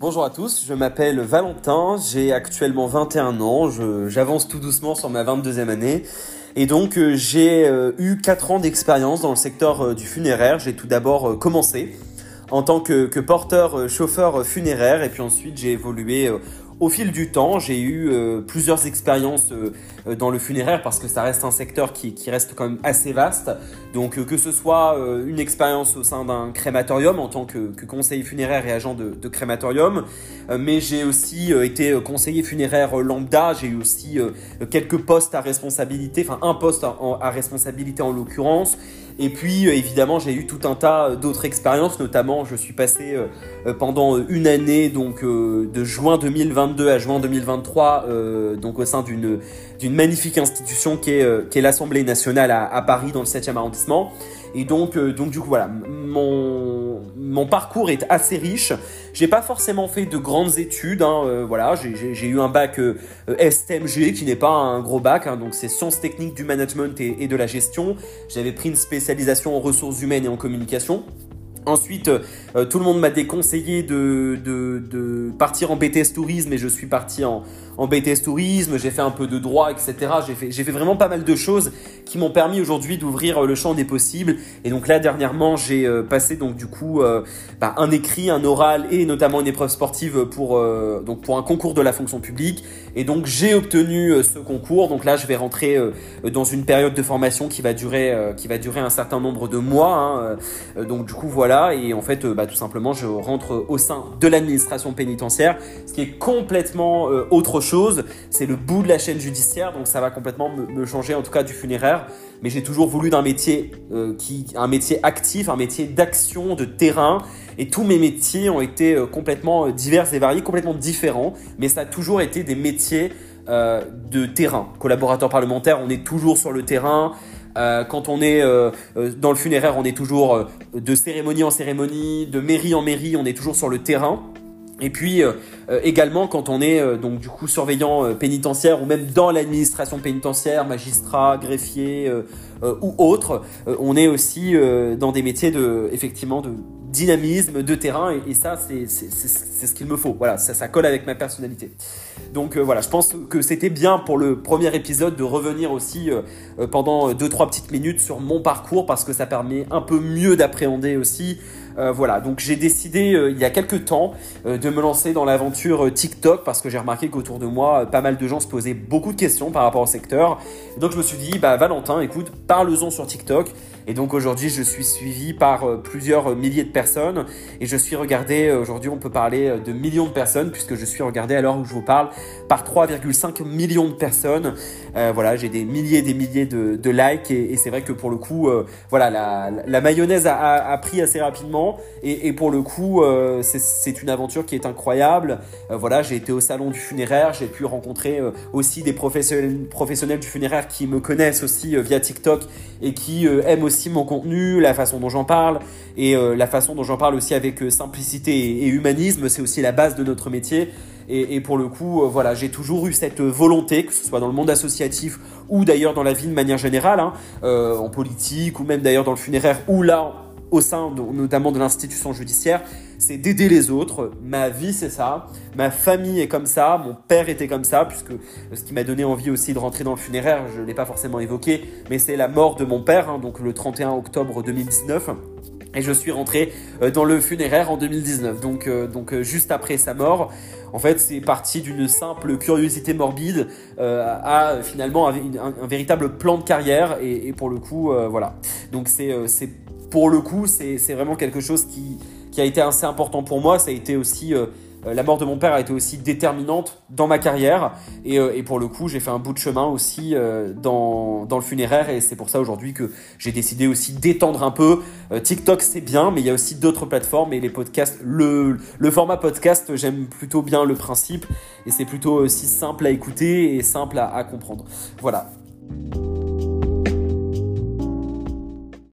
Bonjour à tous, je m'appelle Valentin, j'ai actuellement 21 ans, j'avance tout doucement sur ma 22e année. Et donc euh, j'ai euh, eu 4 ans d'expérience dans le secteur euh, du funéraire. J'ai tout d'abord commencé en tant que, que porteur chauffeur funéraire et puis ensuite j'ai évolué au fil du temps, j'ai eu euh, plusieurs expériences euh, euh, dans le funéraire parce que ça reste un secteur qui, reste quand même assez vaste. Donc que ce soit une expérience au sein d'un crématorium en tant que, conseiller funéraire et agent de, crématorium, mais j'ai aussi été conseiller funéraire lambda, j'ai eu aussi quelques postes à responsabilité, enfin un poste à responsabilité en l'occurrence. Et puis évidemment j'ai eu tout un tas d'autres expériences, notamment je suis passé pendant une année donc de juin 2020 à juin 2023, euh, donc au sein d'une magnifique institution qui est, euh, est l'Assemblée nationale à, Paris dans le 7e arrondissement. Et donc, euh, donc du coup voilà, mon, mon parcours est assez riche. J'ai pas forcément fait de grandes études, hein, voilà, j'ai eu un bac STMG qui n'est pas un gros bac, hein, donc c'est sciences techniques du management et de la gestion. J'avais pris une spécialisation en ressources humaines et en communication. Ensuite, euh, tout le monde m'a déconseillé de, partir en BTS tourisme et je suis parti en, BTS tourisme, j'ai fait un peu de droit, etc. J'ai fait, vraiment pas mal de choses qui m'ont permis aujourd'hui d'ouvrir euh, le champ des possibles. Et donc là, dernièrement, j'ai euh, passé donc du coup bah, un écrit, un oral et notamment une épreuve sportive pour donc pour un concours de la fonction publique. Et donc j'ai obtenu ce concours. Donc là, je vais rentrer dans une période de formation qui va durer qui va durer un certain nombre de mois. Hein. Donc du coup voilà. Et en fait, bah, tout simplement, je rentre au sein de l'administration pénitentiaire, ce qui est complètement autre chose. C'est le bout de la chaîne judiciaire, donc ça va complètement me, changer, en tout cas du funéraire. Mais j'ai toujours voulu d'un métier euh, qui, un métier actif, un métier d'action, de terrain. Et tous mes métiers ont été euh, complètement euh, divers et variés, complètement différents. Mais ça a toujours été des métiers de terrain. Collaborateur parlementaire, on est toujours sur le terrain. Quand on est dans le funéraire, on est toujours de cérémonie en cérémonie, de mairie en mairie, on est toujours sur le terrain. Et puis euh, euh, également quand on est euh, donc du coup surveillant pénitentiaire ou même dans l'administration pénitentiaire, magistrat, greffier ou autre, on est aussi dans des métiers de effectivement de dynamisme, de terrain et, ça c'est ce qu'il me faut. Voilà, ça, ça colle avec ma personnalité. Donc voilà, je pense que c'était bien pour le premier épisode de revenir aussi pendant deux trois petites minutes sur mon parcours parce que ça permet un peu mieux d'appréhender aussi euh, voilà, donc j'ai décidé euh, il y a quelques temps euh, de me lancer dans l'aventure TikTok parce que j'ai remarqué qu'autour de moi, pas mal de gens se posaient beaucoup de questions par rapport au secteur. donc je me suis dit, bah Valentin, écoute, parle-en sur TikTok. Et donc aujourd'hui, je suis suivi par plusieurs milliers de personnes et je suis regardé, aujourd'hui on peut parler de millions de personnes puisque je suis regardé à l'heure où je vous parle par 3,5 millions de personnes. voilà, j'ai des milliers et des milliers de, likes et, c'est vrai que pour le coup, voilà, la, mayonnaise a pris assez rapidement. Et, pour le coup, euh, c'est une aventure qui est incroyable. Euh, voilà, j'ai été au salon du funéraire, j'ai pu rencontrer euh, aussi des professionnels, professionnels du funéraire qui me connaissent aussi via TikTok et qui aiment aussi mon contenu, la façon dont j'en parle et la façon dont j'en parle aussi avec simplicité et, humanisme. C'est aussi la base de notre métier. Et, pour le coup, voilà, j'ai toujours eu cette volonté, que ce soit dans le monde associatif ou d'ailleurs dans la vie de manière générale, hein, en politique ou même d'ailleurs dans le funéraire, où là, au sein notamment de l'institution judiciaire, c'est d'aider les autres. Ma vie, c'est ça. Ma famille est comme ça. Mon père était comme ça, puisque ce qui m'a donné envie aussi de rentrer dans le funéraire, je ne l'ai pas forcément évoqué, mais c'est la mort de mon père, hein, donc le 31 octobre 2019. Et je suis rentré euh, dans le funéraire en 2019, donc, euh, donc euh, juste après sa mort. En fait, c'est parti d'une simple curiosité morbide à finalement un, véritable plan de carrière. Et pour le coup, voilà. Donc c'est pour le coup, c'est vraiment quelque chose qui, a été assez important pour moi. Ça a été aussi euh, euh, la mort de mon père a été aussi déterminante dans ma carrière et, euh, pour le coup j'ai fait un bout de chemin aussi dans, le funéraire et c'est pour ça aujourd'hui que j'ai décidé aussi d'étendre un peu. TikTok c'est bien mais il y a aussi d'autres plateformes et les podcasts, le, format podcast j'aime plutôt bien le principe et c'est plutôt aussi simple à écouter et simple à comprendre. Voilà.